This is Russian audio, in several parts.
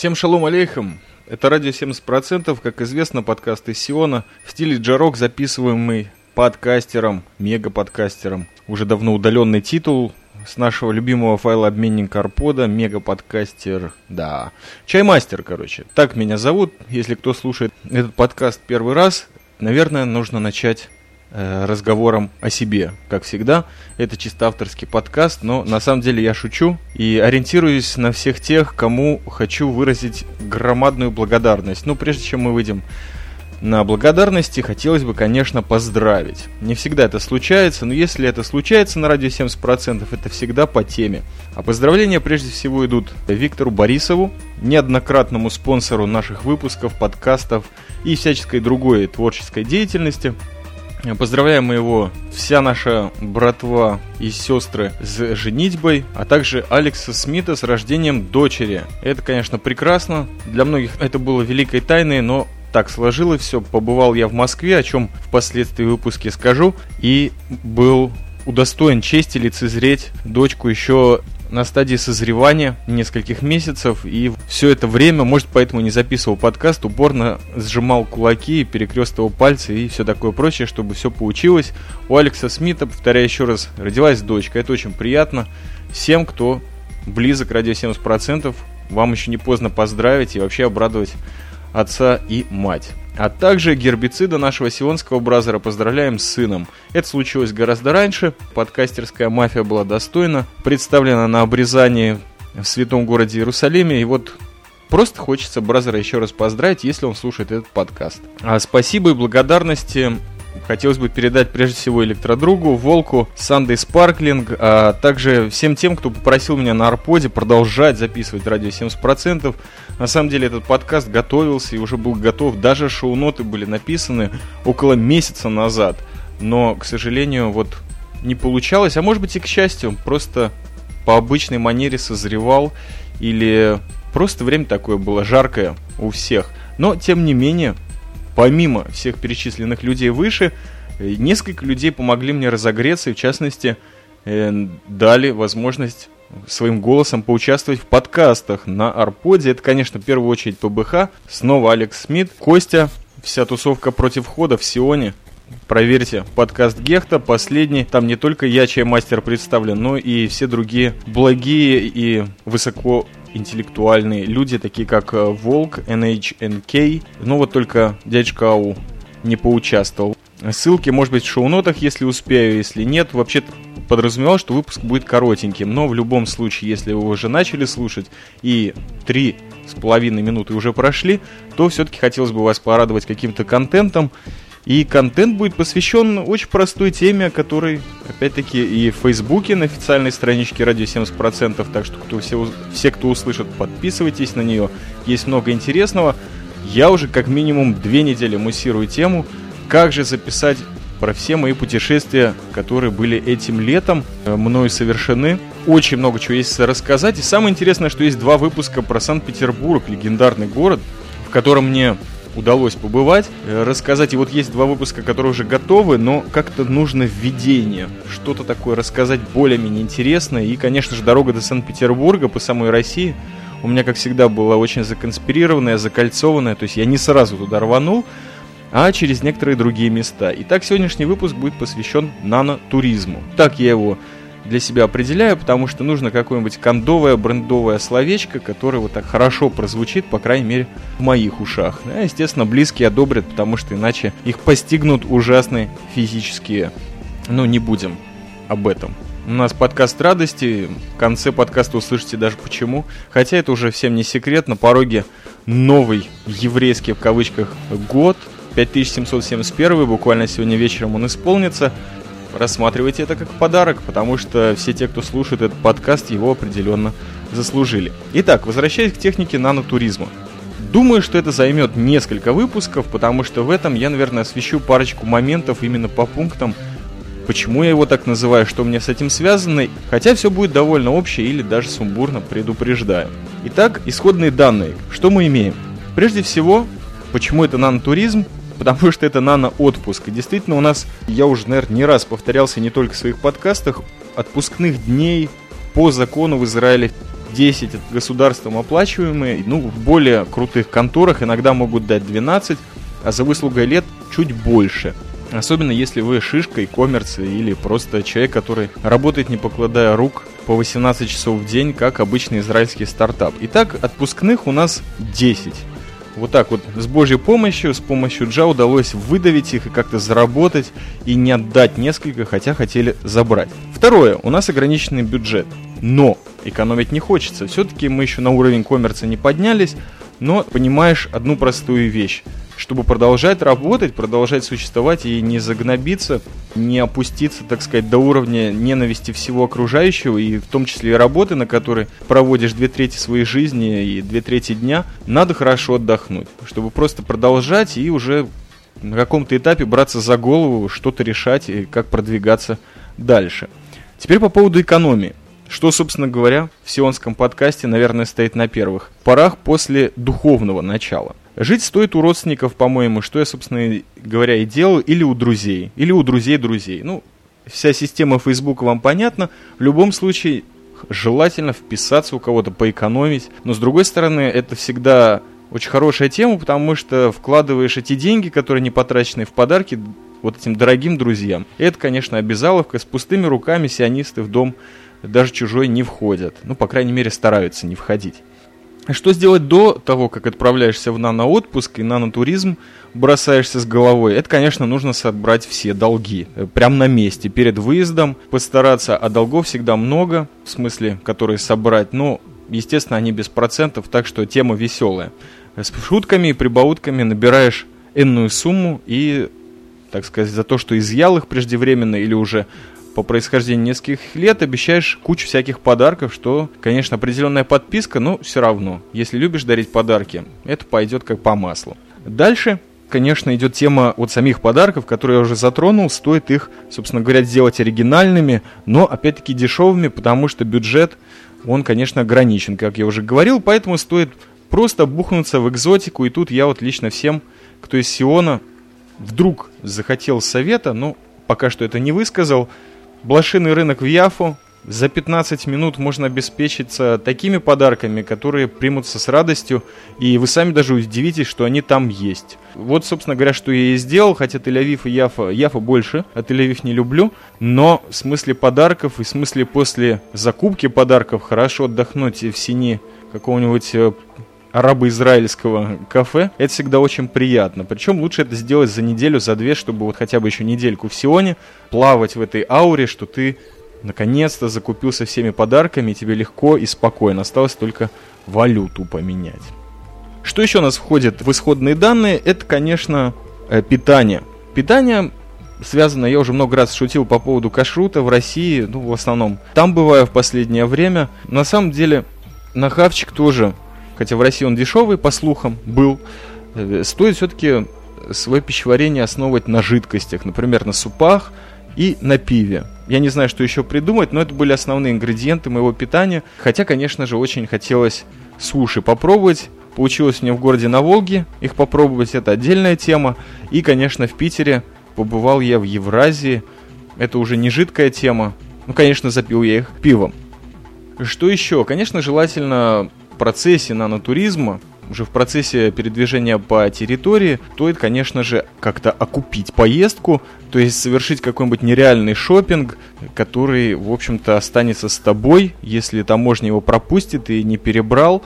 Всем шалом алейхам. Это радио 70%, как известно, подкаст из Сиона в стиле джарок, записываемый подкастером, мега-подкастером. Уже давно удаленный титул с нашего любимого файлообменника Арпода, мега-подкастер, да, чаймастер, короче. Так меня зовут. Если кто слушает этот подкаст первый раз, наверное, нужно начать разговором о себе. Как всегда, это чисто авторский подкаст, но на самом деле я шучу и ориентируюсь на всех тех, кому хочу выразить громадную благодарность. Ну, прежде чем мы выйдем на благодарности, хотелось бы, конечно, поздравить. Не всегда это случается, но если это случается на радио 70%, это всегда по теме. А поздравления прежде всего идут Виктору Борисову, неоднократному спонсору наших выпусков, подкастов и всяческой другой творческой деятельности – Поздравляем его, вся наша братва и сестры с женитьбой, а также Алекса Смита с рождением дочери. Это, конечно, прекрасно. Для многих это было великой тайной, но так сложилось все. Побывал я в Москве, о чем впоследствии в выпуске скажу, и был удостоен чести лицезреть дочку еще на стадии созревания нескольких месяцев, и все это время, может, поэтому не записывал подкаст, упорно сжимал кулаки, перекрестывал пальцы и все такое прочее, чтобы все получилось. У Алекса Смита, повторяю еще раз, родилась дочка, это очень приятно. Всем, кто близок радио 70%, вам еще не поздно поздравить и вообще обрадовать отца и мать. А также гербицида нашего сионского бразера поздравляем с сыном. Это случилось гораздо раньше. Подкастерская мафия была достойна. Представлена на обрезании в святом городе Иерусалиме. И вот Просто хочется Бразера еще раз поздравить, если он слушает этот подкаст. А спасибо и благодарности хотелось бы передать прежде всего электродругу, Волку, Сандей Спарклинг, а также всем тем, кто попросил меня на Арподе продолжать записывать радио 70%. На самом деле этот подкаст готовился и уже был готов, даже шоу-ноты были написаны около месяца назад. Но, к сожалению, вот не получалось, а может быть и к счастью, просто по обычной манере созревал или просто время такое было жаркое у всех. Но, тем не менее, помимо всех перечисленных людей выше, э, несколько людей помогли мне разогреться и, в частности, э, дали возможность своим голосом поучаствовать в подкастах на Арподе. Это, конечно, в первую очередь ПБХ. Снова Алекс Смит, Костя, вся тусовка против входа в Сионе. Проверьте, подкаст Гехта, последний. Там не только я, чей мастер представлен, но и все другие благие и высоко интеллектуальные люди, такие как э, Волк, NHNK. Ну вот только дядечка Ау не поучаствовал. Ссылки, может быть, в шоу-нотах, если успею, если нет. Вообще подразумевал, что выпуск будет коротеньким, но в любом случае, если вы уже начали слушать и три с половиной минуты уже прошли, то все-таки хотелось бы вас порадовать каким-то контентом. И контент будет посвящен очень простой теме, о которой, опять-таки, и в Фейсбуке на официальной страничке радио 70%, так что кто, все, все, кто услышат, подписывайтесь на нее. Есть много интересного. Я уже как минимум две недели муссирую тему, как же записать про все мои путешествия, которые были этим летом э, мною совершены. Очень много чего есть рассказать. И самое интересное, что есть два выпуска про Санкт-Петербург, легендарный город, в котором мне удалось побывать, э, рассказать. И вот есть два выпуска, которые уже готовы, но как-то нужно введение, что-то такое рассказать более-менее интересное. И, конечно же, дорога до Санкт-Петербурга по самой России у меня, как всегда, была очень законспирированная, закольцованная. То есть я не сразу туда рванул, а через некоторые другие места. Итак, сегодняшний выпуск будет посвящен нанотуризму. Так я его для себя определяю, потому что нужно какое-нибудь кондовое, брендовое словечко, которое вот так хорошо прозвучит, по крайней мере, в моих ушах. Да, естественно, близкие одобрят, потому что иначе их постигнут ужасные физические... Ну, не будем об этом. У нас подкаст радости. В конце подкаста услышите даже почему. Хотя это уже всем не секрет. На пороге новый еврейский в кавычках год. 5771. Буквально сегодня вечером он исполнится рассматривайте это как подарок, потому что все те, кто слушает этот подкаст, его определенно заслужили. Итак, возвращаясь к технике нанотуризма. Думаю, что это займет несколько выпусков, потому что в этом я, наверное, освещу парочку моментов именно по пунктам, почему я его так называю, что мне с этим связано, хотя все будет довольно общее или даже сумбурно, предупреждаю. Итак, исходные данные. Что мы имеем? Прежде всего, почему это нанотуризм? Потому что это нано-отпуск. И действительно у нас, я уже, наверное, не раз повторялся не только в своих подкастах, отпускных дней по закону в Израиле 10 государством оплачиваемые, ну, в более крутых конторах иногда могут дать 12, а за выслугой лет чуть больше. Особенно если вы шишка и коммерция или просто человек, который работает не покладая рук по 18 часов в день, как обычный израильский стартап. Итак, отпускных у нас 10. Вот так вот с божьей помощью, с помощью Джа удалось выдавить их и как-то заработать и не отдать несколько, хотя хотели забрать. Второе, у нас ограниченный бюджет. Но экономить не хочется. Все-таки мы еще на уровень коммерции не поднялись, но понимаешь одну простую вещь. Чтобы продолжать работать, продолжать существовать и не загнобиться, не опуститься, так сказать, до уровня ненависти всего окружающего, и в том числе и работы, на которой проводишь две трети своей жизни и две трети дня, надо хорошо отдохнуть, чтобы просто продолжать и уже на каком-то этапе браться за голову, что-то решать и как продвигаться дальше. Теперь по поводу экономии. Что, собственно говоря, в сионском подкасте, наверное, стоит на первых порах после духовного начала. Жить стоит у родственников, по-моему, что я, собственно говоря, и делал, или у друзей, или у друзей друзей. Ну, вся система Facebook вам понятна. В любом случае, желательно вписаться у кого-то, поэкономить. Но, с другой стороны, это всегда очень хорошая тема, потому что вкладываешь эти деньги, которые не потрачены в подарки, вот этим дорогим друзьям. И это, конечно, обязаловка. С пустыми руками сионисты в дом даже чужой не входят. Ну, по крайней мере, стараются не входить. Что сделать до того, как отправляешься в нано-отпуск и нано-туризм, бросаешься с головой? Это, конечно, нужно собрать все долги. Э, прямо на месте, перед выездом. Постараться, а долгов всегда много, в смысле, которые собрать. Но, естественно, они без процентов, так что тема веселая. С шутками и прибаутками набираешь энную сумму и, так сказать, за то, что изъял их преждевременно или уже по происхождению нескольких лет обещаешь кучу всяких подарков, что, конечно, определенная подписка, но все равно. Если любишь дарить подарки, это пойдет как по маслу. Дальше, конечно, идет тема вот самих подарков, которые я уже затронул. Стоит их, собственно говоря, сделать оригинальными, но, опять-таки, дешевыми, потому что бюджет, он, конечно, ограничен, как я уже говорил, поэтому стоит просто бухнуться в экзотику. И тут я вот лично всем, кто из Сиона вдруг захотел совета, но пока что это не высказал, Блошиный рынок в Яфу. За 15 минут можно обеспечиться такими подарками, которые примутся с радостью, и вы сами даже удивитесь, что они там есть. Вот, собственно говоря, что я и сделал, хотя Тель-Авив и Яфа, Яфа больше, а Тель-Авив не люблю, но в смысле подарков и в смысле после закупки подарков хорошо отдохнуть в сине какого-нибудь э, арабо-израильского кафе, это всегда очень приятно. Причем лучше это сделать за неделю, за две, чтобы вот хотя бы еще недельку в Сионе плавать в этой ауре, что ты наконец-то закупился всеми подарками, и тебе легко и спокойно. Осталось только валюту поменять. Что еще у нас входит в исходные данные? Это, конечно, э, питание. Питание связано, я уже много раз шутил по поводу кашрута в России, ну, в основном. Там бываю в последнее время. На самом деле, на хавчик тоже хотя в России он дешевый, по слухам, был, э, стоит все-таки свое пищеварение основывать на жидкостях, например, на супах и на пиве. Я не знаю, что еще придумать, но это были основные ингредиенты моего питания. Хотя, конечно же, очень хотелось суши попробовать. Получилось мне в городе на Волге их попробовать, это отдельная тема. И, конечно, в Питере побывал я в Евразии. Это уже не жидкая тема. Ну, конечно, запил я их пивом. Что еще? Конечно, желательно процессе нанотуризма, уже в процессе передвижения по территории, стоит, конечно же, как-то окупить поездку, то есть совершить какой-нибудь нереальный шопинг, который, в общем-то, останется с тобой, если таможня его пропустит и не перебрал.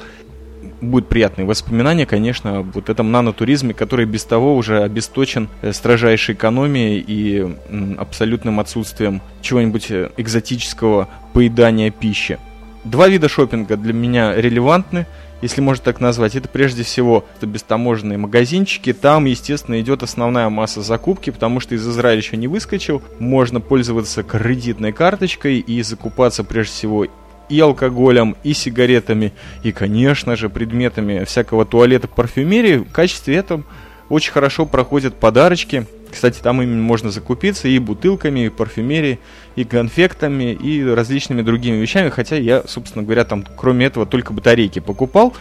Будут приятные воспоминания, конечно, об вот этом нанотуризме, который без того уже обесточен строжайшей экономией и абсолютным отсутствием чего-нибудь э, экзотического поедания пищи. Два вида шопинга для меня релевантны, если можно так назвать. Это прежде всего это бестаможенные магазинчики. Там, естественно, идет основная масса закупки, потому что из Израиля еще не выскочил. Можно пользоваться кредитной карточкой и закупаться прежде всего и алкоголем, и сигаретами, и, конечно же, предметами всякого туалета, парфюмерии. В качестве этого очень хорошо проходят подарочки – кстати, там именно можно закупиться и бутылками, и парфюмерией, и конфектами, и различными другими вещами. Хотя я, собственно говоря, там кроме этого только батарейки покупал.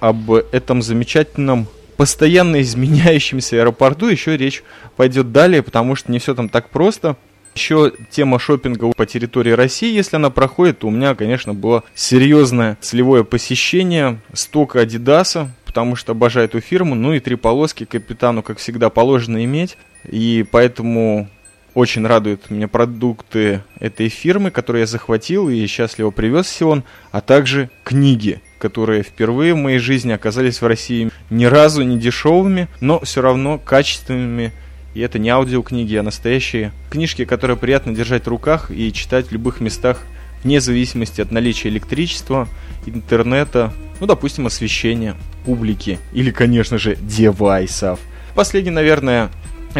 Об этом замечательном постоянно изменяющемся аэропорту еще речь пойдет далее, потому что не все там так просто. Еще тема шопинга по территории России, если она проходит, то у меня, конечно, было серьезное целевое посещение стока Адидаса, потому что обожаю эту фирму, ну и три полоски капитану, как всегда, положено иметь, и поэтому очень радуют меня продукты этой фирмы, которые я захватил и счастливо привез в Сион, а также книги, которые впервые в моей жизни оказались в России ни разу не дешевыми, но все равно качественными. И это не аудиокниги, а настоящие книжки, которые приятно держать в руках и читать в любых местах, вне зависимости от наличия электричества, интернета, ну, допустим, освещения, публики или, конечно же, девайсов. Последний, наверное,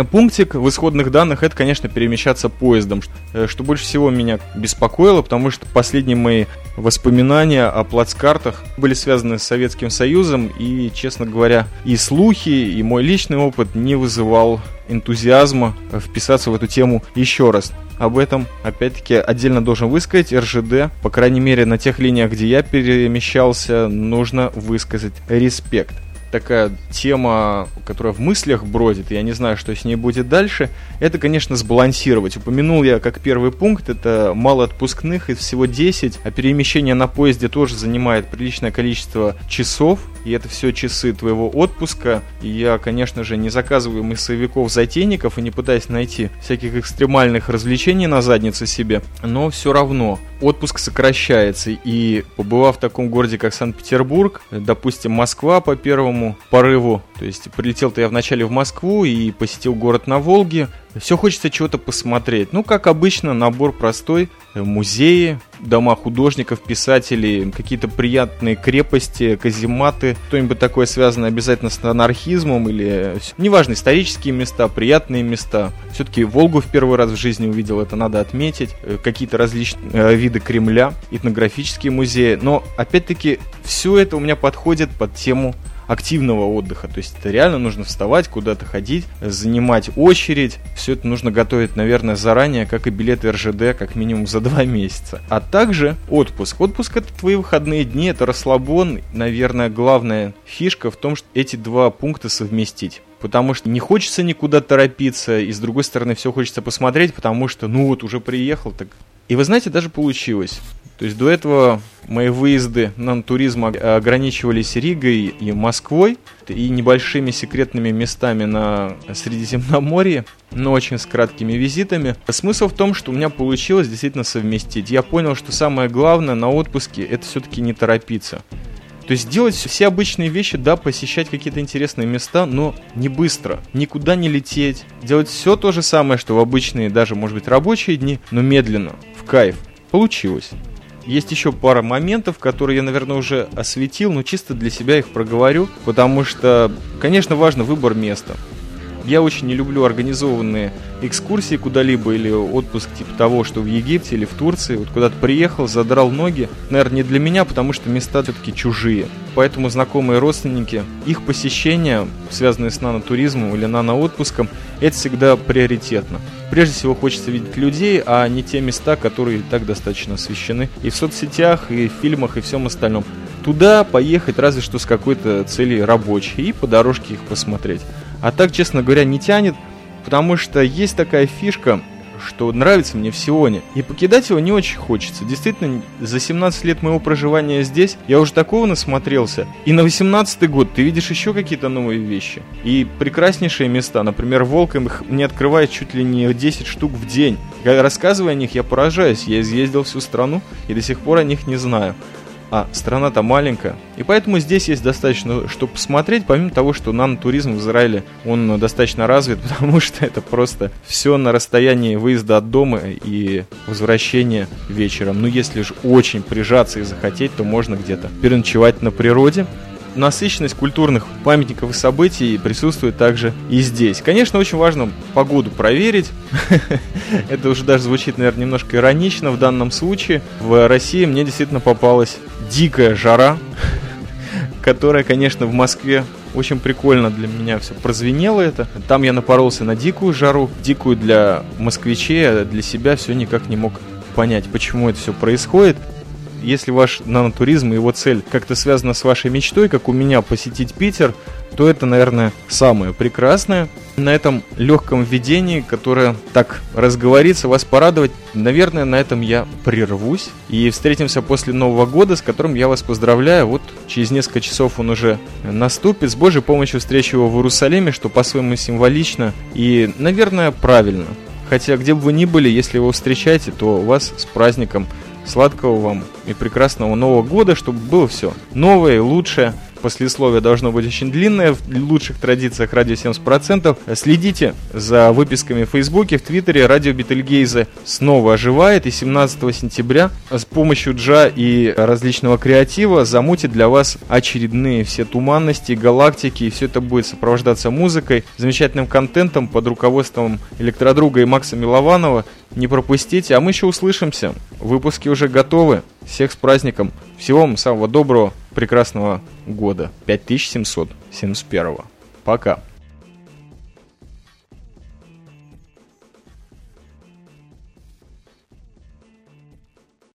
пунктик в исходных данных это, конечно, перемещаться поездом, э, что больше всего меня беспокоило, потому что последние мои воспоминания о плацкартах были связаны с Советским Союзом, и, честно говоря, и слухи, и мой личный опыт не вызывал энтузиазма вписаться в эту тему еще раз. Об этом, опять-таки, отдельно должен высказать РЖД. По крайней мере, на тех линиях, где я перемещался, нужно высказать респект такая тема, которая в мыслях бродит, я не знаю, что с ней будет дальше, это, конечно, сбалансировать. Упомянул я как первый пункт, это мало отпускных, из всего 10, а перемещение на поезде тоже занимает приличное количество часов, и это все часы твоего отпуска. И я, конечно же, не заказываю массовиков-затейников и не пытаюсь найти всяких экстремальных развлечений на заднице себе, но все равно отпуск сокращается. И побывав в таком городе, как Санкт-Петербург, допустим, Москва по первому порыву, то есть прилетел-то я вначале в Москву и посетил город на Волге, все хочется чего-то посмотреть. Ну, как обычно, набор простой. Музеи, дома художников, писателей, какие-то приятные крепости, казематы, что-нибудь такое связанное обязательно с анархизмом или... Неважно, исторические места, приятные места. Все-таки Волгу в первый раз в жизни увидел, это надо отметить. Э, какие-то различные э, виды Кремля, этнографические музеи. Но, опять-таки, все это у меня подходит под тему активного отдыха. То есть это реально нужно вставать, куда-то ходить, занимать очередь. Все это нужно готовить, наверное, заранее, как и билеты РЖД, как минимум за два месяца. А также отпуск. Отпуск это твои выходные дни, это расслабон. Наверное, главная фишка в том, что эти два пункта совместить потому что не хочется никуда торопиться, и с другой стороны все хочется посмотреть, потому что, ну вот, уже приехал, так... И вы знаете, даже получилось. То есть до этого мои выезды на туризм ограничивались Ригой и Москвой и небольшими секретными местами на Средиземноморье, но очень с краткими визитами. Смысл в том, что у меня получилось действительно совместить. Я понял, что самое главное на отпуске это все-таки не торопиться. То есть делать все обычные вещи, да, посещать какие-то интересные места, но не быстро, никуда не лететь. Делать все то же самое, что в обычные, даже, может быть, рабочие дни, но медленно, в кайф. Получилось. Есть еще пара моментов, которые я, наверное, уже осветил, но чисто для себя их проговорю, потому что, конечно, важно выбор места. Я очень не люблю организованные экскурсии куда-либо или отпуск типа того, что в Египте или в Турции. Вот куда-то приехал, задрал ноги. Наверное, не для меня, потому что места все-таки чужие. Поэтому знакомые родственники, их посещение, связанные с нанотуризмом или наноотпуском, это всегда приоритетно. Прежде всего хочется видеть людей, а не те места, которые и так достаточно освещены и в соцсетях, и в фильмах, и всем остальном. Туда поехать разве что с какой-то целью рабочей и по дорожке их посмотреть. А так, честно говоря, не тянет, потому что есть такая фишка, что нравится мне в Сионе. И покидать его не очень хочется. Действительно, за 17 лет моего проживания здесь я уже такого насмотрелся. И на 18 год ты видишь еще какие-то новые вещи. И прекраснейшие места. Например, Волк их мне открывает чуть ли не 10 штук в день. Рассказывая о них, я поражаюсь. Я изъездил всю страну и до сих пор о них не знаю а страна-то маленькая. И поэтому здесь есть достаточно, что посмотреть, помимо того, что нанотуризм в Израиле, он достаточно развит, потому что это просто все на расстоянии выезда от дома и возвращения вечером. Ну, если же очень прижаться и захотеть, то можно где-то переночевать на природе насыщенность культурных памятников и событий присутствует также и здесь. Конечно, очень важно погоду проверить. Это уже даже звучит, наверное, немножко иронично в данном случае. В России мне действительно попалась дикая жара, которая, конечно, в Москве очень прикольно для меня все прозвенело это. Там я напоролся на дикую жару, дикую для москвичей, а для себя все никак не мог понять, почему это все происходит. Если ваш нанотуризм и его цель как-то связана с вашей мечтой, как у меня посетить Питер, то это, наверное, самое прекрасное. На этом легком введении, которое так разговорится, вас порадовать, наверное, на этом я прервусь. И встретимся после Нового года, с которым я вас поздравляю. Вот через несколько часов он уже наступит. С Божьей помощью встречу его в Иерусалиме, что по-своему символично и, наверное, правильно. Хотя, где бы вы ни были, если вы встречаете, то вас с праздником сладкого вам и прекрасного Нового года, чтобы было все новое и лучшее послесловие должно быть очень длинное, в лучших традициях радио 70%. Следите за выписками в Фейсбуке, в Твиттере. Радио Бетельгейзе снова оживает, и 17 сентября с помощью джа и различного креатива замутит для вас очередные все туманности, галактики, и все это будет сопровождаться музыкой, замечательным контентом под руководством электродруга и Макса Милованова. Не пропустите, а мы еще услышимся. Выпуски уже готовы. Всех с праздником. Всего вам самого доброго, прекрасного года. 5771. Пока.